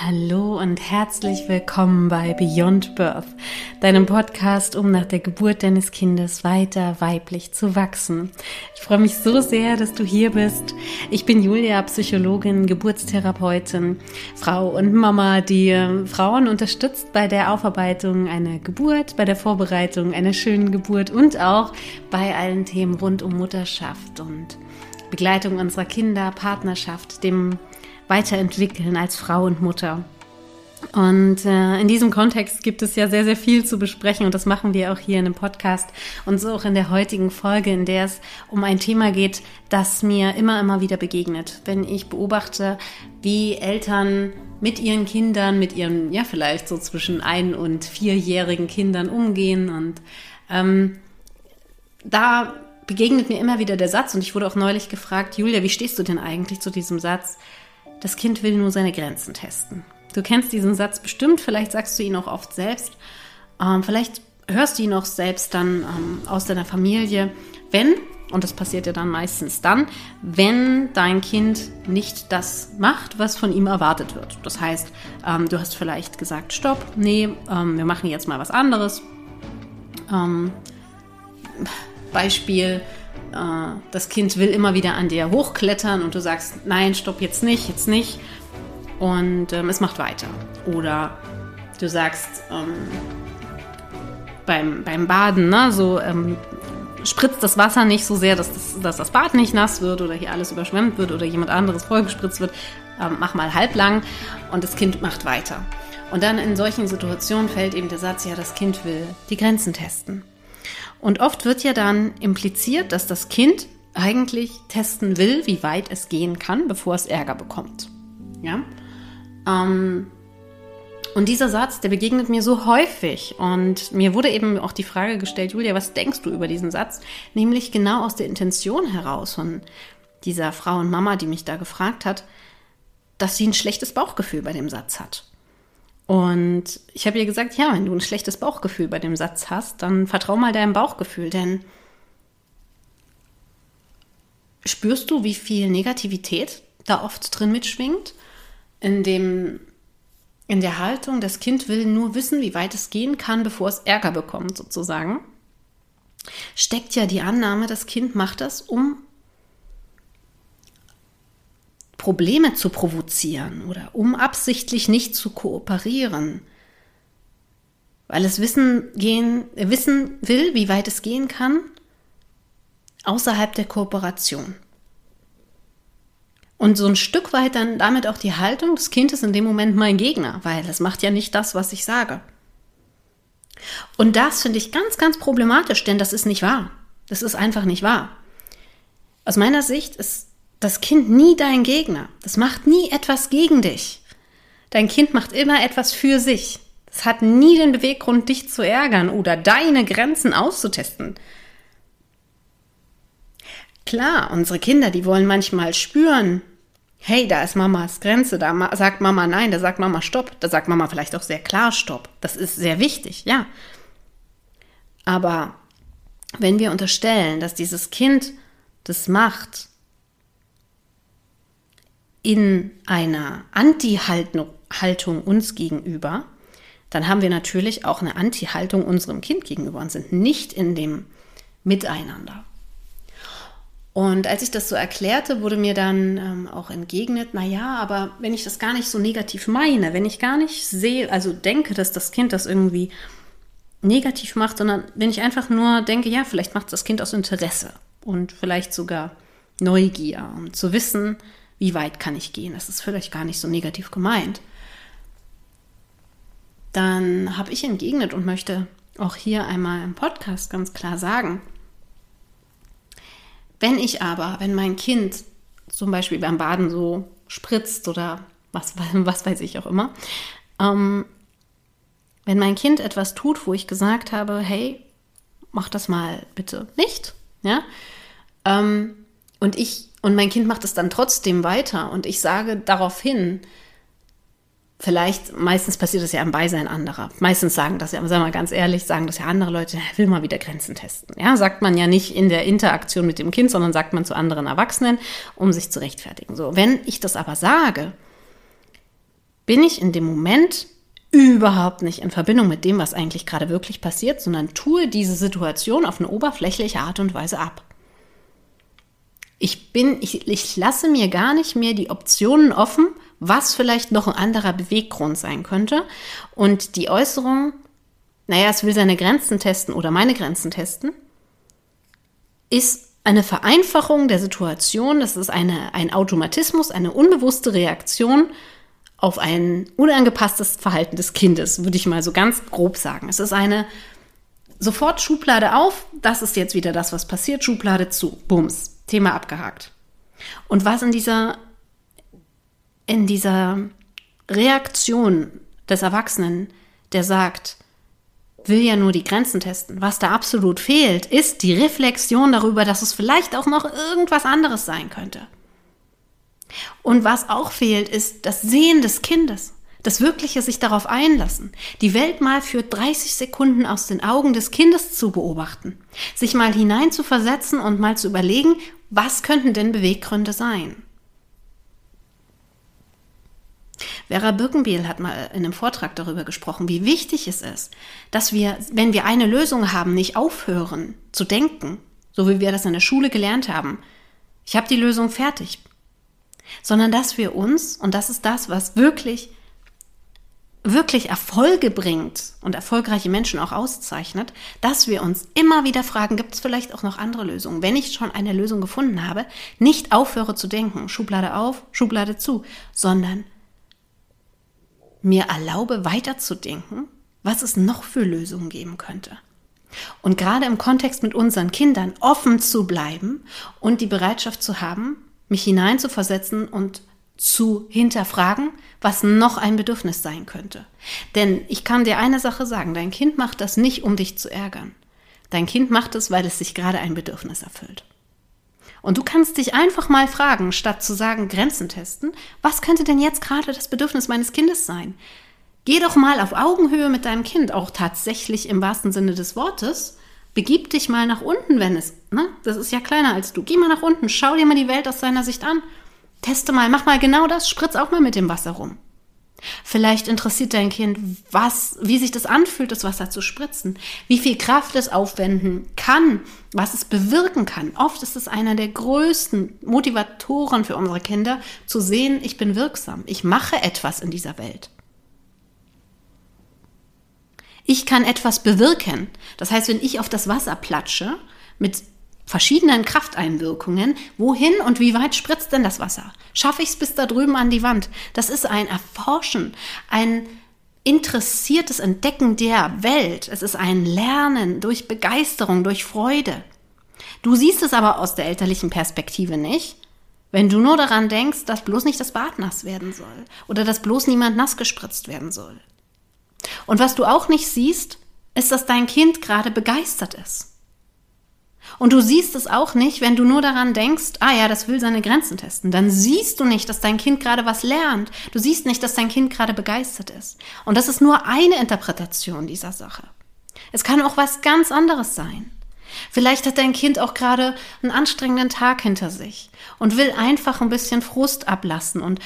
Hallo und herzlich willkommen bei Beyond Birth, deinem Podcast, um nach der Geburt deines Kindes weiter weiblich zu wachsen. Ich freue mich so sehr, dass du hier bist. Ich bin Julia, Psychologin, Geburtstherapeutin, Frau und Mama, die Frauen unterstützt bei der Aufarbeitung einer Geburt, bei der Vorbereitung einer schönen Geburt und auch bei allen Themen rund um Mutterschaft und Begleitung unserer Kinder, Partnerschaft, dem weiterentwickeln als Frau und Mutter. Und äh, in diesem Kontext gibt es ja sehr, sehr viel zu besprechen und das machen wir auch hier in dem Podcast und so auch in der heutigen Folge, in der es um ein Thema geht, das mir immer, immer wieder begegnet. Wenn ich beobachte, wie Eltern mit ihren Kindern, mit ihren, ja, vielleicht so zwischen ein- und vierjährigen Kindern umgehen und ähm, da begegnet mir immer wieder der Satz und ich wurde auch neulich gefragt, Julia, wie stehst du denn eigentlich zu diesem Satz? Das Kind will nur seine Grenzen testen. Du kennst diesen Satz bestimmt, vielleicht sagst du ihn auch oft selbst. Ähm, vielleicht hörst du ihn auch selbst dann ähm, aus deiner Familie, wenn, und das passiert ja dann meistens dann, wenn dein Kind nicht das macht, was von ihm erwartet wird. Das heißt, ähm, du hast vielleicht gesagt, stopp, nee, ähm, wir machen jetzt mal was anderes. Ähm, Beispiel, äh, das Kind will immer wieder an dir hochklettern und du sagst, nein, stopp jetzt nicht, jetzt nicht. Und ähm, es macht weiter. Oder du sagst ähm, beim, beim Baden, ne, so ähm, spritzt das Wasser nicht so sehr, dass das, dass das Bad nicht nass wird oder hier alles überschwemmt wird oder jemand anderes vollgespritzt wird. Ähm, mach mal halblang und das Kind macht weiter. Und dann in solchen Situationen fällt eben der Satz, ja, das Kind will die Grenzen testen. Und oft wird ja dann impliziert, dass das Kind eigentlich testen will, wie weit es gehen kann, bevor es Ärger bekommt. Ja. Ähm, und dieser Satz, der begegnet mir so häufig. Und mir wurde eben auch die Frage gestellt, Julia, was denkst du über diesen Satz? Nämlich genau aus der Intention heraus von dieser Frau und Mama, die mich da gefragt hat, dass sie ein schlechtes Bauchgefühl bei dem Satz hat. Und ich habe ihr gesagt, ja, wenn du ein schlechtes Bauchgefühl bei dem Satz hast, dann vertrau mal deinem Bauchgefühl, denn spürst du, wie viel Negativität da oft drin mitschwingt? In dem in der Haltung, das Kind will nur wissen, wie weit es gehen kann, bevor es Ärger bekommt, sozusagen, steckt ja die Annahme, das Kind macht das, um Probleme zu provozieren oder um absichtlich nicht zu kooperieren, weil es wissen, gehen, wissen will, wie weit es gehen kann, außerhalb der Kooperation. Und so ein Stück weit dann damit auch die Haltung, das Kind ist in dem Moment mein Gegner, weil es macht ja nicht das, was ich sage. Und das finde ich ganz, ganz problematisch, denn das ist nicht wahr. Das ist einfach nicht wahr. Aus meiner Sicht ist das Kind nie dein Gegner. Das macht nie etwas gegen dich. Dein Kind macht immer etwas für sich. Es hat nie den Beweggrund, dich zu ärgern oder deine Grenzen auszutesten. Klar, unsere Kinder, die wollen manchmal spüren, hey, da ist Mamas Grenze, da sagt Mama nein, da sagt Mama stopp, da sagt Mama vielleicht auch sehr klar stopp. Das ist sehr wichtig, ja. Aber wenn wir unterstellen, dass dieses Kind das macht, in einer Anti-Haltung uns gegenüber, dann haben wir natürlich auch eine Anti-Haltung unserem Kind gegenüber und sind nicht in dem Miteinander. Und als ich das so erklärte, wurde mir dann ähm, auch entgegnet, na ja, aber wenn ich das gar nicht so negativ meine, wenn ich gar nicht sehe, also denke, dass das Kind das irgendwie negativ macht, sondern wenn ich einfach nur denke, ja, vielleicht macht das Kind aus Interesse und vielleicht sogar Neugier, um zu wissen, wie weit kann ich gehen? Das ist vielleicht gar nicht so negativ gemeint. Dann habe ich entgegnet und möchte auch hier einmal im Podcast ganz klar sagen, wenn ich aber, wenn mein Kind zum Beispiel beim Baden so spritzt oder was, was weiß ich auch immer, ähm, wenn mein Kind etwas tut, wo ich gesagt habe, hey, mach das mal bitte nicht, ja, ähm, und ich und mein Kind macht es dann trotzdem weiter und ich sage daraufhin, vielleicht, meistens passiert das ja im Beisein anderer. Meistens sagen das ja, sagen wir mal ganz ehrlich, sagen das ja andere Leute, will mal wieder Grenzen testen. Ja, sagt man ja nicht in der Interaktion mit dem Kind, sondern sagt man zu anderen Erwachsenen, um sich zu rechtfertigen. So, wenn ich das aber sage, bin ich in dem Moment überhaupt nicht in Verbindung mit dem, was eigentlich gerade wirklich passiert, sondern tue diese Situation auf eine oberflächliche Art und Weise ab. Ich bin, ich, ich lasse mir gar nicht mehr die Optionen offen, was vielleicht noch ein anderer Beweggrund sein könnte. Und die Äußerung, naja, es will seine Grenzen testen oder meine Grenzen testen, ist eine Vereinfachung der Situation. Das ist eine, ein Automatismus, eine unbewusste Reaktion auf ein unangepasstes Verhalten des Kindes, würde ich mal so ganz grob sagen. Es ist eine sofort Schublade auf, das ist jetzt wieder das, was passiert, Schublade zu, Bums, Thema abgehakt. Und was in dieser, in dieser Reaktion des Erwachsenen, der sagt, will ja nur die Grenzen testen. Was da absolut fehlt, ist die Reflexion darüber, dass es vielleicht auch noch irgendwas anderes sein könnte. Und was auch fehlt, ist das Sehen des Kindes. Das wirkliche sich darauf einlassen, die Welt mal für 30 Sekunden aus den Augen des Kindes zu beobachten, sich mal hineinzuversetzen und mal zu überlegen, was könnten denn Beweggründe sein? Vera Birkenbiel hat mal in einem Vortrag darüber gesprochen, wie wichtig es ist, dass wir, wenn wir eine Lösung haben, nicht aufhören zu denken, so wie wir das in der Schule gelernt haben. Ich habe die Lösung fertig. Sondern dass wir uns, und das ist das, was wirklich, wirklich Erfolge bringt und erfolgreiche Menschen auch auszeichnet, dass wir uns immer wieder fragen, gibt es vielleicht auch noch andere Lösungen? Wenn ich schon eine Lösung gefunden habe, nicht aufhöre zu denken, Schublade auf, Schublade zu, sondern mir erlaube, weiterzudenken, was es noch für Lösungen geben könnte. Und gerade im Kontext mit unseren Kindern offen zu bleiben und die Bereitschaft zu haben, mich hineinzuversetzen und zu hinterfragen, was noch ein Bedürfnis sein könnte. Denn ich kann dir eine Sache sagen, dein Kind macht das nicht, um dich zu ärgern. Dein Kind macht es, weil es sich gerade ein Bedürfnis erfüllt. Und du kannst dich einfach mal fragen, statt zu sagen, Grenzen testen, was könnte denn jetzt gerade das Bedürfnis meines Kindes sein? Geh doch mal auf Augenhöhe mit deinem Kind, auch tatsächlich im wahrsten Sinne des Wortes. Begib dich mal nach unten, wenn es, ne? Das ist ja kleiner als du. Geh mal nach unten, schau dir mal die Welt aus seiner Sicht an. Teste mal, mach mal genau das, spritz auch mal mit dem Wasser rum. Vielleicht interessiert dein Kind, was, wie sich das anfühlt, das Wasser zu spritzen, wie viel Kraft es aufwenden kann, was es bewirken kann. Oft ist es einer der größten Motivatoren für unsere Kinder, zu sehen, ich bin wirksam, ich mache etwas in dieser Welt. Ich kann etwas bewirken. Das heißt, wenn ich auf das Wasser platsche, mit verschiedenen Krafteinwirkungen. Wohin und wie weit spritzt denn das Wasser? Schaffe ich es bis da drüben an die Wand? Das ist ein Erforschen, ein interessiertes Entdecken der Welt. Es ist ein Lernen durch Begeisterung, durch Freude. Du siehst es aber aus der elterlichen Perspektive nicht, wenn du nur daran denkst, dass bloß nicht das Bad nass werden soll oder dass bloß niemand nass gespritzt werden soll. Und was du auch nicht siehst, ist, dass dein Kind gerade begeistert ist. Und du siehst es auch nicht, wenn du nur daran denkst, ah ja, das will seine Grenzen testen. Dann siehst du nicht, dass dein Kind gerade was lernt. Du siehst nicht, dass dein Kind gerade begeistert ist. Und das ist nur eine Interpretation dieser Sache. Es kann auch was ganz anderes sein. Vielleicht hat dein Kind auch gerade einen anstrengenden Tag hinter sich und will einfach ein bisschen Frust ablassen. Und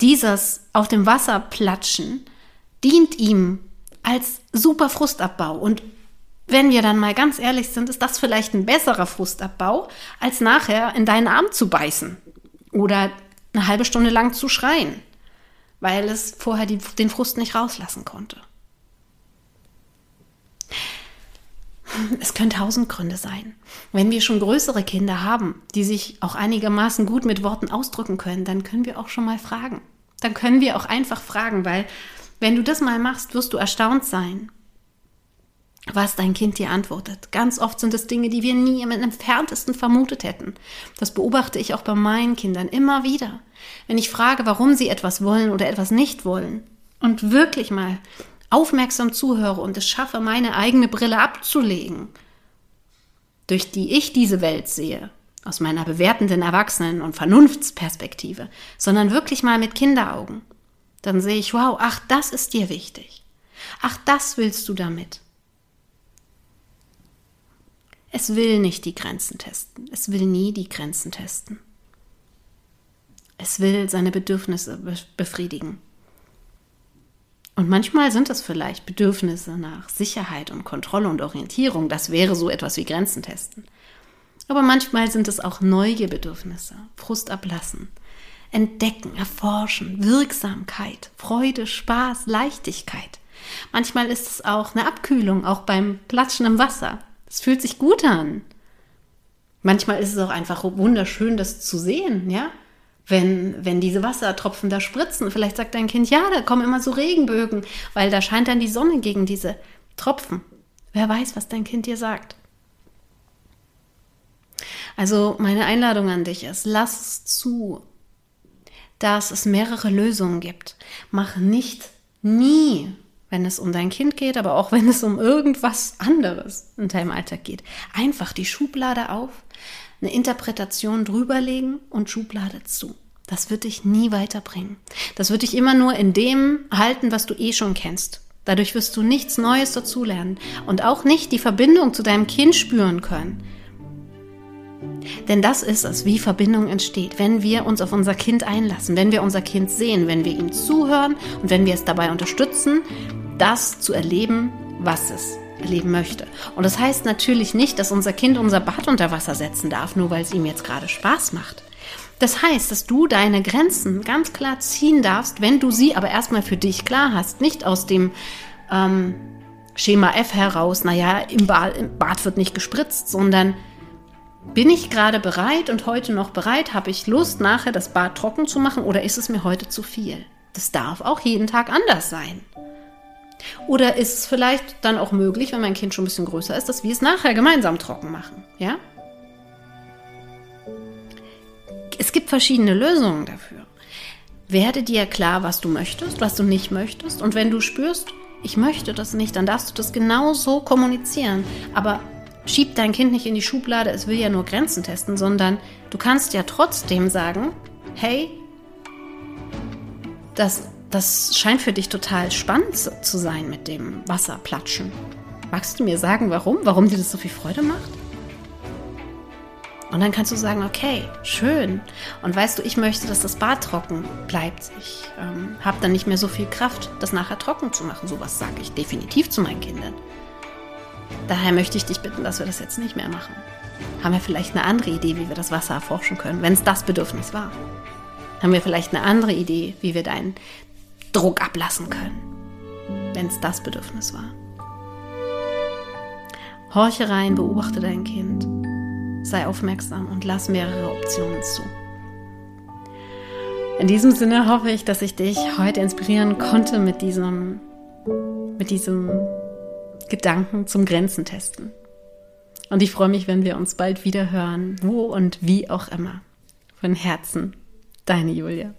dieses auf dem Wasser platschen dient ihm als super Frustabbau und wenn wir dann mal ganz ehrlich sind, ist das vielleicht ein besserer Frustabbau, als nachher in deinen Arm zu beißen oder eine halbe Stunde lang zu schreien, weil es vorher die, den Frust nicht rauslassen konnte. Es können tausend Gründe sein. Wenn wir schon größere Kinder haben, die sich auch einigermaßen gut mit Worten ausdrücken können, dann können wir auch schon mal fragen. Dann können wir auch einfach fragen, weil wenn du das mal machst, wirst du erstaunt sein, was dein Kind dir antwortet. Ganz oft sind es Dinge, die wir nie im entferntesten vermutet hätten. Das beobachte ich auch bei meinen Kindern immer wieder. Wenn ich frage, warum sie etwas wollen oder etwas nicht wollen und wirklich mal aufmerksam zuhöre und es schaffe, meine eigene Brille abzulegen, durch die ich diese Welt sehe, aus meiner bewertenden Erwachsenen- und Vernunftsperspektive, sondern wirklich mal mit Kinderaugen, dann sehe ich, wow, ach, das ist dir wichtig. Ach, das willst du damit. Es will nicht die Grenzen testen. Es will nie die Grenzen testen. Es will seine Bedürfnisse befriedigen. Und manchmal sind es vielleicht Bedürfnisse nach Sicherheit und Kontrolle und Orientierung. Das wäre so etwas wie Grenzen testen. Aber manchmal sind es auch neue Bedürfnisse, Frust ablassen, entdecken, erforschen, Wirksamkeit, Freude, Spaß, Leichtigkeit. Manchmal ist es auch eine Abkühlung, auch beim Platschen im Wasser. Es fühlt sich gut an. Manchmal ist es auch einfach wunderschön, das zu sehen, ja? Wenn, wenn diese Wassertropfen da spritzen, vielleicht sagt dein Kind, ja, da kommen immer so Regenbögen, weil da scheint dann die Sonne gegen diese Tropfen. Wer weiß, was dein Kind dir sagt. Also meine Einladung an dich ist, lass es zu, dass es mehrere Lösungen gibt. Mach nicht nie, wenn es um dein Kind geht, aber auch wenn es um irgendwas anderes in deinem Alltag geht, einfach die Schublade auf, eine Interpretation drüberlegen und Schublade zu. Das wird dich nie weiterbringen. Das wird dich immer nur in dem halten, was du eh schon kennst. Dadurch wirst du nichts Neues dazulernen und auch nicht die Verbindung zu deinem Kind spüren können. Denn das ist es, wie Verbindung entsteht, wenn wir uns auf unser Kind einlassen, wenn wir unser Kind sehen, wenn wir ihm zuhören und wenn wir es dabei unterstützen, das zu erleben, was es erleben möchte. Und das heißt natürlich nicht, dass unser Kind unser Bad unter Wasser setzen darf, nur weil es ihm jetzt gerade Spaß macht. Das heißt, dass du deine Grenzen ganz klar ziehen darfst, wenn du sie aber erstmal für dich klar hast, nicht aus dem ähm, Schema F heraus, naja, im Bad, im Bad wird nicht gespritzt, sondern bin ich gerade bereit und heute noch bereit? Habe ich Lust, nachher das Bad trocken zu machen oder ist es mir heute zu viel? Das darf auch jeden Tag anders sein. Oder ist es vielleicht dann auch möglich, wenn mein Kind schon ein bisschen größer ist, dass wir es nachher gemeinsam trocken machen? Ja? Es gibt verschiedene Lösungen dafür. Werde dir klar, was du möchtest, was du nicht möchtest. Und wenn du spürst, ich möchte das nicht, dann darfst du das genau so kommunizieren. Aber schieb dein Kind nicht in die Schublade, es will ja nur Grenzen testen, sondern du kannst ja trotzdem sagen, hey, das, das scheint für dich total spannend zu sein mit dem Wasserplatschen. Magst du mir sagen, warum? Warum dir das so viel Freude macht? Und dann kannst du sagen, okay, schön. Und weißt du, ich möchte, dass das Bad trocken bleibt. Ich ähm, habe dann nicht mehr so viel Kraft, das nachher trocken zu machen. Sowas sage ich definitiv zu meinen Kindern. Daher möchte ich dich bitten, dass wir das jetzt nicht mehr machen. Haben wir vielleicht eine andere Idee, wie wir das Wasser erforschen können, wenn es das Bedürfnis war? Haben wir vielleicht eine andere Idee, wie wir deinen Druck ablassen können, wenn es das Bedürfnis war? Horche rein, beobachte dein Kind, sei aufmerksam und lass mehrere Optionen zu. In diesem Sinne hoffe ich, dass ich dich heute inspirieren konnte mit diesem, mit diesem Gedanken zum Grenzen testen. Und ich freue mich, wenn wir uns bald wieder hören, wo und wie auch immer. Von Herzen, deine Julia.